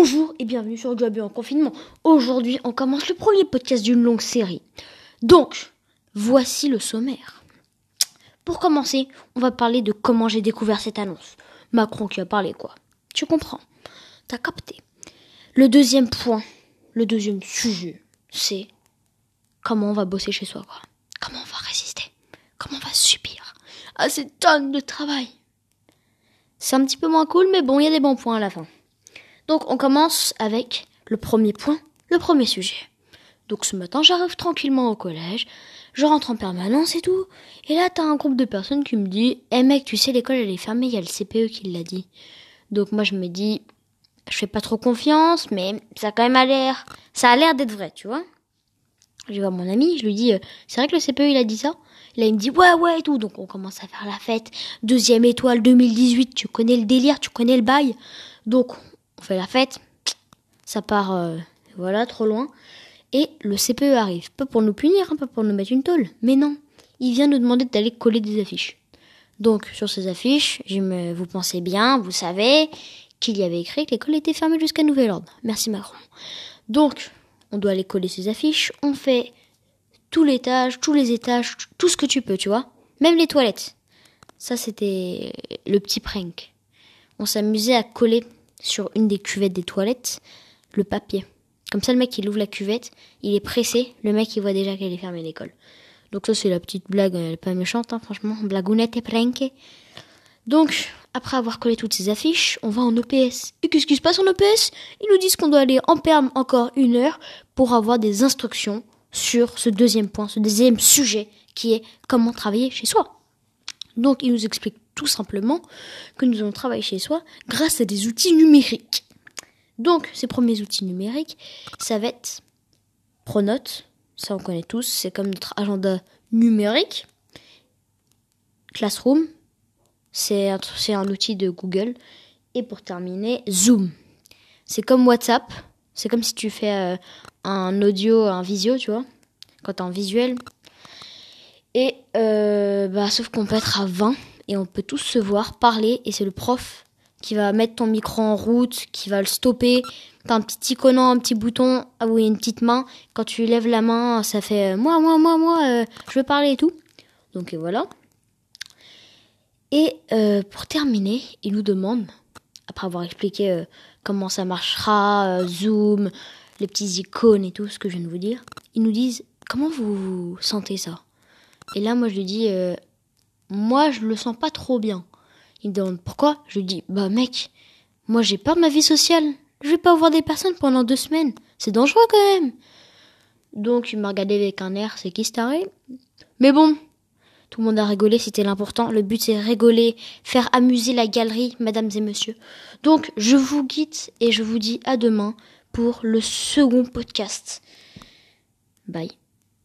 Bonjour et bienvenue sur Job en confinement. Aujourd'hui, on commence le premier podcast d'une longue série. Donc, voici le sommaire. Pour commencer, on va parler de comment j'ai découvert cette annonce. Macron qui a parlé quoi Tu comprends T'as capté. Le deuxième point, le deuxième sujet, c'est comment on va bosser chez soi quoi. Comment on va résister Comment on va subir à ces tonnes de travail C'est un petit peu moins cool, mais bon, il y a des bons points à la fin. Donc on commence avec le premier point, le premier sujet. Donc ce matin, j'arrive tranquillement au collège, je rentre en permanence et tout, et là t'as un groupe de personnes qui me dit Eh mec, tu sais, l'école elle est fermée, il y a le CPE qui l'a dit. Donc moi je me dis Je fais pas trop confiance, mais ça quand même a l'air. Ça a l'air d'être vrai, tu vois. Je vois mon ami, je lui dis euh, C'est vrai que le CPE il a dit ça? Là il me dit Ouais, ouais et tout. Donc on commence à faire la fête. Deuxième étoile 2018, tu connais le délire, tu connais le bail. Donc on fait la fête, ça part, euh, voilà, trop loin. Et le CPE arrive, pas pour nous punir, un peu pour nous mettre une tôle, mais non, il vient nous demander d'aller coller des affiches. Donc sur ces affiches, vous pensez bien, vous savez qu'il y avait écrit que l'école était fermée jusqu'à nouvel ordre. Merci Macron. Donc on doit aller coller ces affiches, on fait tout l'étage, tous les étages, tout ce que tu peux, tu vois, même les toilettes. Ça c'était le petit prank. On s'amusait à coller sur une des cuvettes des toilettes le papier. Comme ça, le mec, il ouvre la cuvette, il est pressé, le mec, il voit déjà qu'elle est fermée l'école. Donc ça, c'est la petite blague, elle est pas méchante, hein, franchement, blagounette et prank. Donc, après avoir collé toutes ces affiches, on va en EPS. Et qu'est-ce qui se passe en EPS Ils nous disent qu'on doit aller en perme encore une heure pour avoir des instructions sur ce deuxième point, ce deuxième sujet, qui est comment travailler chez soi. Donc, ils nous expliquent tout simplement que nous allons travailler chez soi grâce à des outils numériques. Donc, ces premiers outils numériques, ça va être Pronote, ça on connaît tous, c'est comme notre agenda numérique. Classroom, c'est un, outil de Google. Et pour terminer, Zoom. C'est comme WhatsApp, c'est comme si tu fais euh, un audio, un visio, tu vois, quand tu en visuel. Et euh, bah, sauf qu'on peut être à 20 et on peut tous se voir, parler, et c'est le prof qui va mettre ton micro en route, qui va le stopper. T'as un petit iconant, un petit bouton, ah oui, une petite main. Quand tu lèves la main, ça fait euh, moi, moi, moi, moi, euh, je veux parler et tout. Donc voilà. Et euh, pour terminer, il nous demande, après avoir expliqué comment ça marchera, Zoom, les petits icônes et tout ce que je viens de vous dire, ils nous disent comment vous sentez ça? Et là, moi, je lui dis moi, je le sens pas trop bien. Il me demande pourquoi? Je lui dis, bah mec, moi j'ai de ma vie sociale. Je vais pas voir des personnes pendant deux semaines. C'est dangereux quand même. Donc il m'a regardé avec un air, c'est qui staré Mais bon, tout le monde a rigolé, c'était l'important. Le but c'est rigoler, faire amuser la galerie, mesdames et messieurs. Donc je vous quitte et je vous dis à demain pour le second podcast. Bye.